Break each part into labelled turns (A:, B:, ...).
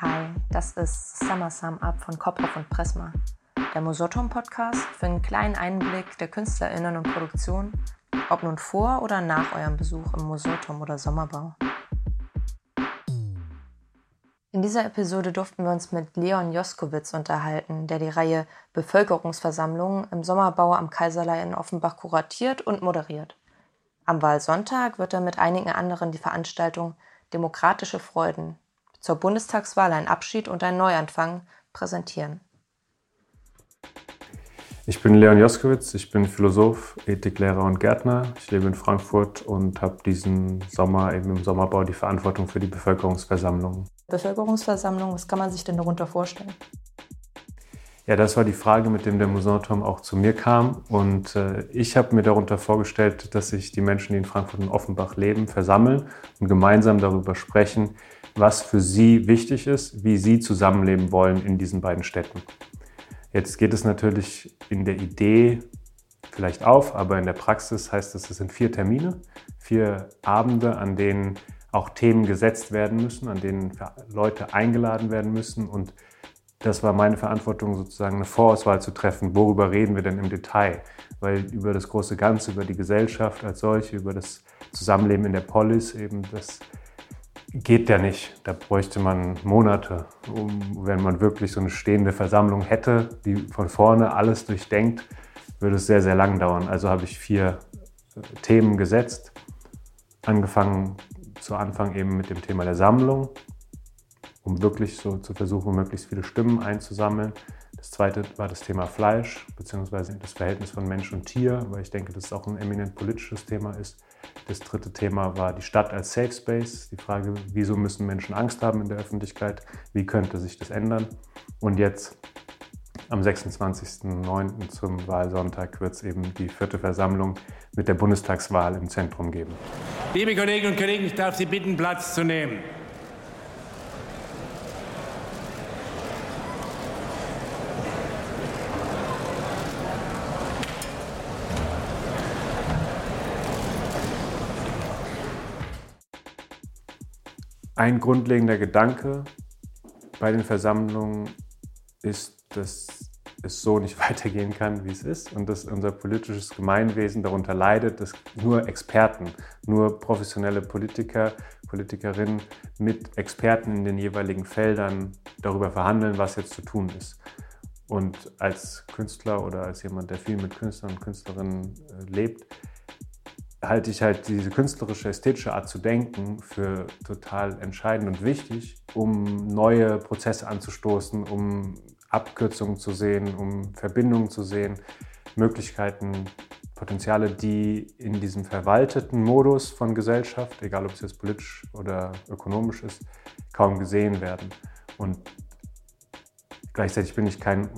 A: Hi, das ist Summer Sum Up von Kopf und Prisma, der Mosotom Podcast für einen kleinen Einblick der KünstlerInnen und Produktion, ob nun vor oder nach eurem Besuch im Mosotom oder Sommerbau. In dieser Episode durften wir uns mit Leon Joskowitz unterhalten, der die Reihe Bevölkerungsversammlungen im Sommerbau am Kaiserlei in Offenbach kuratiert und moderiert. Am Wahlsonntag wird er mit einigen anderen die Veranstaltung Demokratische Freuden zur Bundestagswahl ein Abschied und ein Neuanfang präsentieren.
B: Ich bin Leon Joskowitz, ich bin Philosoph, Ethiklehrer und Gärtner. Ich lebe in Frankfurt und habe diesen Sommer eben im Sommerbau die Verantwortung für die Bevölkerungsversammlung.
A: Bevölkerungsversammlung, was kann man sich denn darunter vorstellen?
B: Ja, das war die Frage, mit dem der Musanturm auch zu mir kam. Und äh, ich habe mir darunter vorgestellt, dass sich die Menschen, die in Frankfurt und Offenbach leben, versammeln und gemeinsam darüber sprechen, was für sie wichtig ist, wie sie zusammenleben wollen in diesen beiden Städten. Jetzt geht es natürlich in der Idee vielleicht auf, aber in der Praxis heißt es, es sind vier Termine, vier Abende, an denen auch Themen gesetzt werden müssen, an denen Leute eingeladen werden müssen und das war meine Verantwortung, sozusagen eine Vorauswahl zu treffen. Worüber reden wir denn im Detail? Weil über das große Ganze, über die Gesellschaft als solche, über das Zusammenleben in der Polis eben, das geht ja nicht. Da bräuchte man Monate, um, wenn man wirklich so eine stehende Versammlung hätte, die von vorne alles durchdenkt, würde es sehr, sehr lang dauern. Also habe ich vier äh, Themen gesetzt. Angefangen zu Anfang eben mit dem Thema der Sammlung, um wirklich so zu versuchen, möglichst viele Stimmen einzusammeln. Das zweite war das Thema Fleisch, beziehungsweise das Verhältnis von Mensch und Tier, weil ich denke, dass es auch ein eminent politisches Thema ist. Das dritte Thema war die Stadt als Safe Space, die Frage, wieso müssen Menschen Angst haben in der Öffentlichkeit, wie könnte sich das ändern. Und jetzt am 26.09. zum Wahlsonntag wird es eben die vierte Versammlung mit der Bundestagswahl im Zentrum geben.
C: Liebe Kolleginnen und Kollegen, ich darf Sie bitten, Platz zu nehmen.
B: Ein grundlegender Gedanke bei den Versammlungen ist, dass es so nicht weitergehen kann, wie es ist und dass unser politisches Gemeinwesen darunter leidet, dass nur Experten, nur professionelle Politiker, Politikerinnen mit Experten in den jeweiligen Feldern darüber verhandeln, was jetzt zu tun ist. Und als Künstler oder als jemand, der viel mit Künstlern und Künstlerinnen äh, lebt, halte ich halt diese künstlerische, ästhetische Art zu denken für total entscheidend und wichtig, um neue Prozesse anzustoßen, um Abkürzungen zu sehen, um Verbindungen zu sehen, Möglichkeiten, Potenziale, die in diesem verwalteten Modus von Gesellschaft, egal ob es jetzt politisch oder ökonomisch ist, kaum gesehen werden. Und Gleichzeitig bin ich kein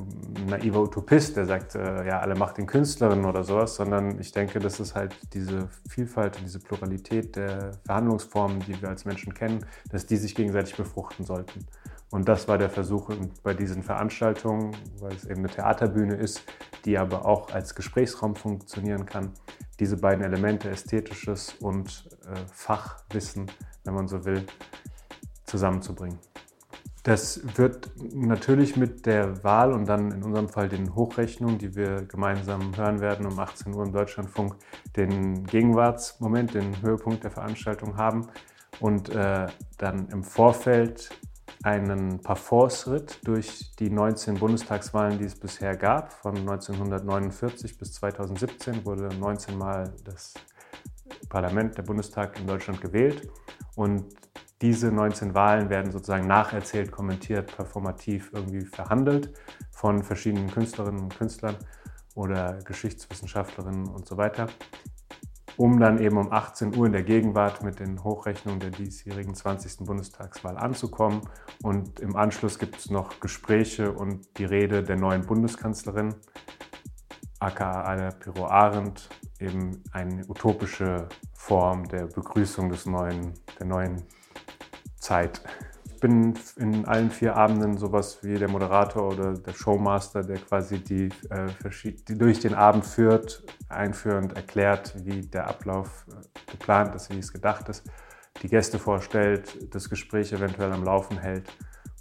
B: naiver Utopist, der sagt, äh, ja, alle macht den Künstlerinnen oder sowas, sondern ich denke, dass es halt diese Vielfalt und diese Pluralität der Verhandlungsformen, die wir als Menschen kennen, dass die sich gegenseitig befruchten sollten. Und das war der Versuch bei diesen Veranstaltungen, weil es eben eine Theaterbühne ist, die aber auch als Gesprächsraum funktionieren kann, diese beiden Elemente, ästhetisches und äh, Fachwissen, wenn man so will, zusammenzubringen. Das wird natürlich mit der Wahl und dann in unserem Fall den Hochrechnungen, die wir gemeinsam hören werden um 18 Uhr im Deutschlandfunk, den Gegenwartsmoment, den Höhepunkt der Veranstaltung haben und äh, dann im Vorfeld einen Parforce-Ritt durch die 19 Bundestagswahlen, die es bisher gab. Von 1949 bis 2017 wurde 19 Mal das Parlament, der Bundestag in Deutschland gewählt. Und diese 19 Wahlen werden sozusagen nacherzählt, kommentiert, performativ irgendwie verhandelt von verschiedenen Künstlerinnen und Künstlern oder Geschichtswissenschaftlerinnen und so weiter, um dann eben um 18 Uhr in der Gegenwart mit den Hochrechnungen der diesjährigen 20. Bundestagswahl anzukommen. Und im Anschluss gibt es noch Gespräche und die Rede der neuen Bundeskanzlerin, aka Anna Piro Arendt, eben eine utopische Form der Begrüßung des neuen, der neuen Zeit. Ich bin in allen vier Abenden sowas wie der Moderator oder der Showmaster, der quasi die, äh, die durch den Abend führt, einführend erklärt, wie der Ablauf äh, geplant ist, wie es gedacht ist, die Gäste vorstellt, das Gespräch eventuell am Laufen hält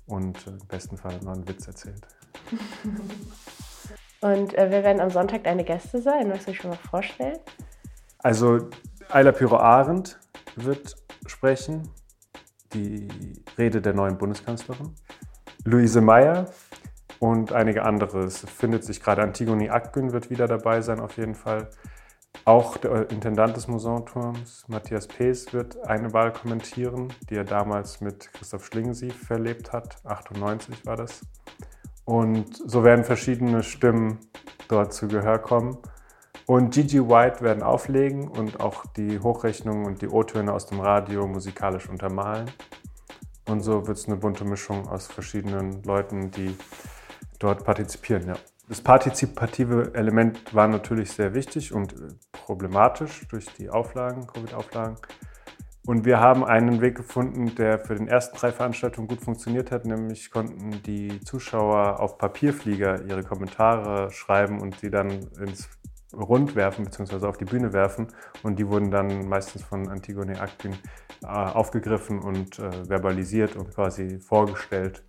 B: und im besten Fall noch einen Witz erzählt.
D: Und äh, wer werden am Sonntag deine Gäste sein? Magst du dich schon mal vorstellen?
B: Also Ayla Pyro Arendt wird sprechen, die Rede der neuen Bundeskanzlerin. Luise Meyer und einige andere. Es findet sich gerade Antigone Akgün wird wieder dabei sein auf jeden Fall. Auch der Intendant des Musanturms, Matthias Pees, wird eine Wahl kommentieren, die er damals mit Christoph Schlingensief verlebt hat. 98 war das. Und so werden verschiedene Stimmen dort zu Gehör kommen. Und Gigi White werden auflegen und auch die Hochrechnungen und die O-Töne aus dem Radio musikalisch untermalen. Und so wird es eine bunte Mischung aus verschiedenen Leuten, die dort partizipieren. Ja. Das partizipative Element war natürlich sehr wichtig und problematisch durch die Auflagen, Covid-Auflagen. Und wir haben einen Weg gefunden, der für den ersten drei Veranstaltungen gut funktioniert hat, nämlich konnten die Zuschauer auf Papierflieger ihre Kommentare schreiben und die dann ins Rund werfen bzw. auf die Bühne werfen und die wurden dann meistens von Antigone Aktin äh, aufgegriffen und äh, verbalisiert und quasi vorgestellt.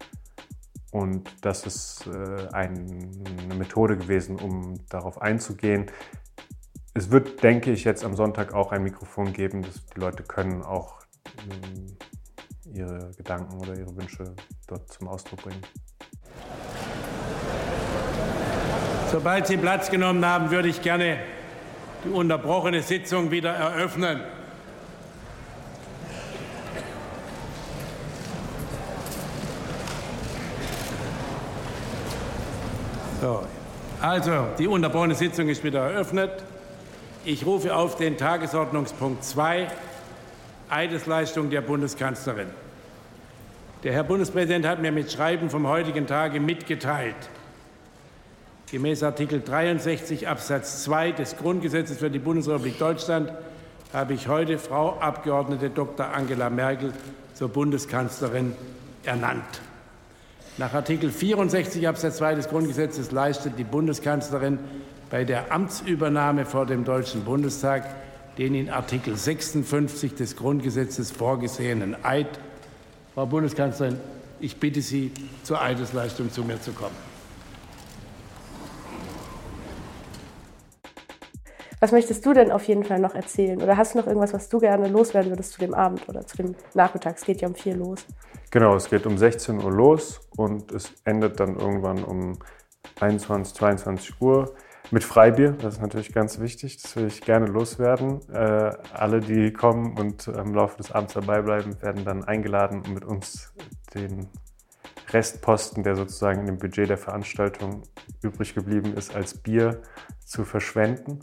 B: Und das ist äh, ein, eine Methode gewesen, um darauf einzugehen. Es wird, denke ich, jetzt am Sonntag auch ein Mikrofon geben, dass die Leute können auch äh, ihre Gedanken oder ihre Wünsche dort zum Ausdruck bringen.
C: Sobald Sie Platz genommen haben, würde ich gerne die unterbrochene Sitzung wieder eröffnen. So, also die unterbrochene Sitzung ist wieder eröffnet. Ich rufe auf den Tagesordnungspunkt 2, Eidesleistung der Bundeskanzlerin. Der Herr Bundespräsident hat mir mit Schreiben vom heutigen Tage mitgeteilt, gemäß Artikel 63 Absatz 2 des Grundgesetzes für die Bundesrepublik Deutschland habe ich heute Frau Abgeordnete Dr. Angela Merkel zur Bundeskanzlerin ernannt. Nach Artikel 64 Absatz 2 des Grundgesetzes leistet die Bundeskanzlerin bei der Amtsübernahme vor dem Deutschen Bundestag den in Artikel 56 des Grundgesetzes vorgesehenen Eid. Frau Bundeskanzlerin, ich bitte Sie, zur Eidesleistung zu mir zu kommen.
D: Was möchtest du denn auf jeden Fall noch erzählen? Oder hast du noch irgendwas, was du gerne loswerden würdest zu dem Abend oder zu dem Nachmittag? Es geht ja um vier los.
B: Genau, es geht um 16 Uhr los und es endet dann irgendwann um 21, 22 Uhr mit Freibier. Das ist natürlich ganz wichtig. Das will ich gerne loswerden. Äh, alle, die kommen und im Laufe des Abends dabei bleiben, werden dann eingeladen, um mit uns den Restposten, der sozusagen in dem Budget der Veranstaltung übrig geblieben ist, als Bier zu verschwenden.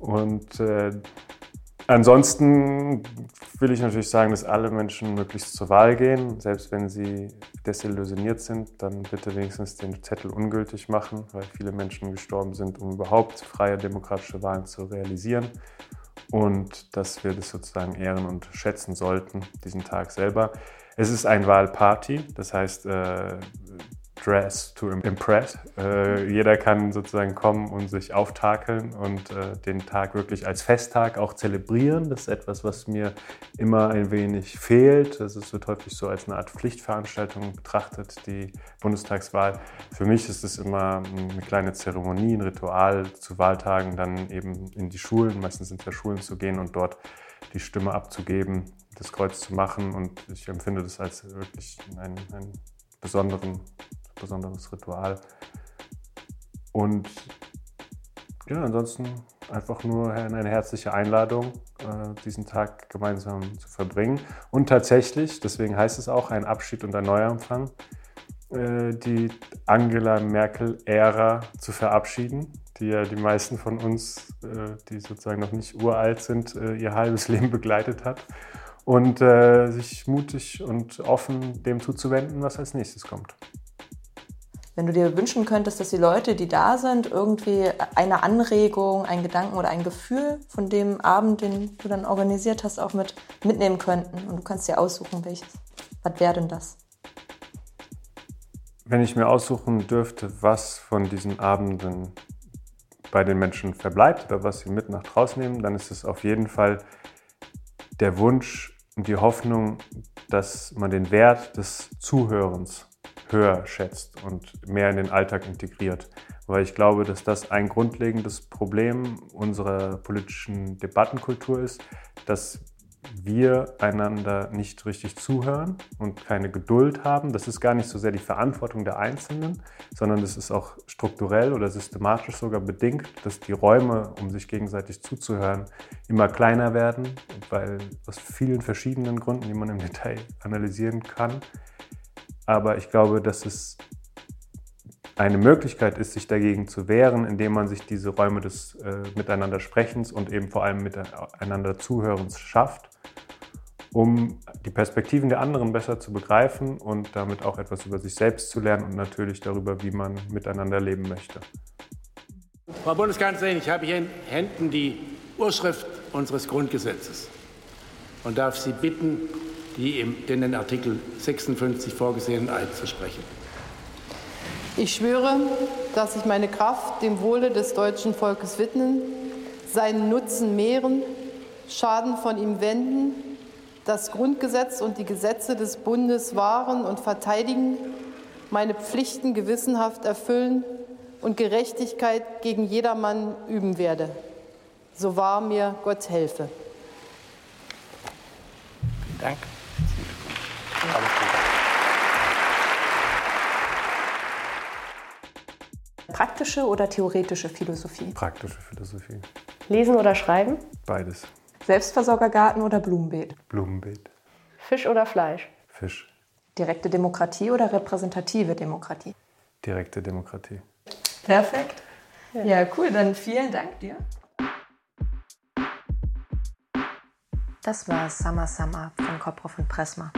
B: Und äh, ansonsten will ich natürlich sagen, dass alle Menschen möglichst zur Wahl gehen. Selbst wenn sie desillusioniert sind, dann bitte wenigstens den Zettel ungültig machen, weil viele Menschen gestorben sind, um überhaupt freie demokratische Wahlen zu realisieren. Und dass wir das sozusagen ehren und schätzen sollten, diesen Tag selber. Es ist ein Wahlparty, das heißt, äh, Dress to Impress. Äh, jeder kann sozusagen kommen und sich auftakeln und äh, den Tag wirklich als Festtag auch zelebrieren. Das ist etwas, was mir immer ein wenig fehlt. Das wird häufig so als eine Art Pflichtveranstaltung betrachtet, die Bundestagswahl. Für mich ist es immer eine kleine Zeremonie, ein Ritual zu Wahltagen, dann eben in die Schulen, meistens sind ja Schulen zu gehen und dort die Stimme abzugeben, das Kreuz zu machen. Und ich empfinde das als wirklich einen, einen besonderen besonderes Ritual. Und ja, ansonsten einfach nur eine herzliche Einladung, äh, diesen Tag gemeinsam zu verbringen. Und tatsächlich, deswegen heißt es auch ein Abschied und ein Neuanfang, äh, die Angela Merkel-Ära zu verabschieden, die ja die meisten von uns, äh, die sozusagen noch nicht uralt sind, ihr halbes Leben begleitet hat. Und sich mutig und offen dem zuzuwenden, was als nächstes kommt.
A: Wenn du dir wünschen könntest, dass die Leute, die da sind, irgendwie eine Anregung, einen Gedanken oder ein Gefühl von dem Abend, den du dann organisiert hast, auch mit mitnehmen könnten. Und du kannst dir aussuchen, welches. Was wäre denn das?
B: Wenn ich mir aussuchen dürfte, was von diesen Abenden bei den Menschen verbleibt oder was sie mit nach draußen nehmen, dann ist es auf jeden Fall der Wunsch und die Hoffnung, dass man den Wert des Zuhörens höher schätzt und mehr in den Alltag integriert. Weil ich glaube, dass das ein grundlegendes Problem unserer politischen Debattenkultur ist, dass wir einander nicht richtig zuhören und keine Geduld haben. Das ist gar nicht so sehr die Verantwortung der Einzelnen, sondern es ist auch strukturell oder systematisch sogar bedingt, dass die Räume, um sich gegenseitig zuzuhören, immer kleiner werden, weil aus vielen verschiedenen Gründen, die man im Detail analysieren kann. Aber ich glaube, dass es eine Möglichkeit ist, sich dagegen zu wehren, indem man sich diese Räume des äh, Miteinandersprechens und eben vor allem miteinander Zuhörens schafft, um die Perspektiven der anderen besser zu begreifen und damit auch etwas über sich selbst zu lernen und natürlich darüber, wie man miteinander leben möchte.
C: Frau Bundeskanzlerin, ich habe hier in Händen die Urschrift unseres Grundgesetzes und darf Sie bitten, die im, den in Artikel 56 vorgesehenen Eid zu sprechen.
E: Ich schwöre, dass ich meine Kraft dem Wohle des deutschen Volkes widmen, seinen Nutzen mehren, Schaden von ihm wenden, das Grundgesetz und die Gesetze des Bundes wahren und verteidigen, meine Pflichten gewissenhaft erfüllen und Gerechtigkeit gegen jedermann üben werde. So wahr mir Gott helfe.
C: Vielen
A: Praktische oder theoretische Philosophie?
B: Praktische Philosophie.
D: Lesen oder schreiben?
B: Beides.
A: Selbstversorgergarten oder Blumenbeet?
B: Blumenbeet.
D: Fisch oder Fleisch?
B: Fisch.
A: Direkte Demokratie oder repräsentative Demokratie?
B: Direkte Demokratie.
A: Perfekt. Ja, cool. Dann vielen Dank dir. Das war Summer Summer von Koproff und Pressma.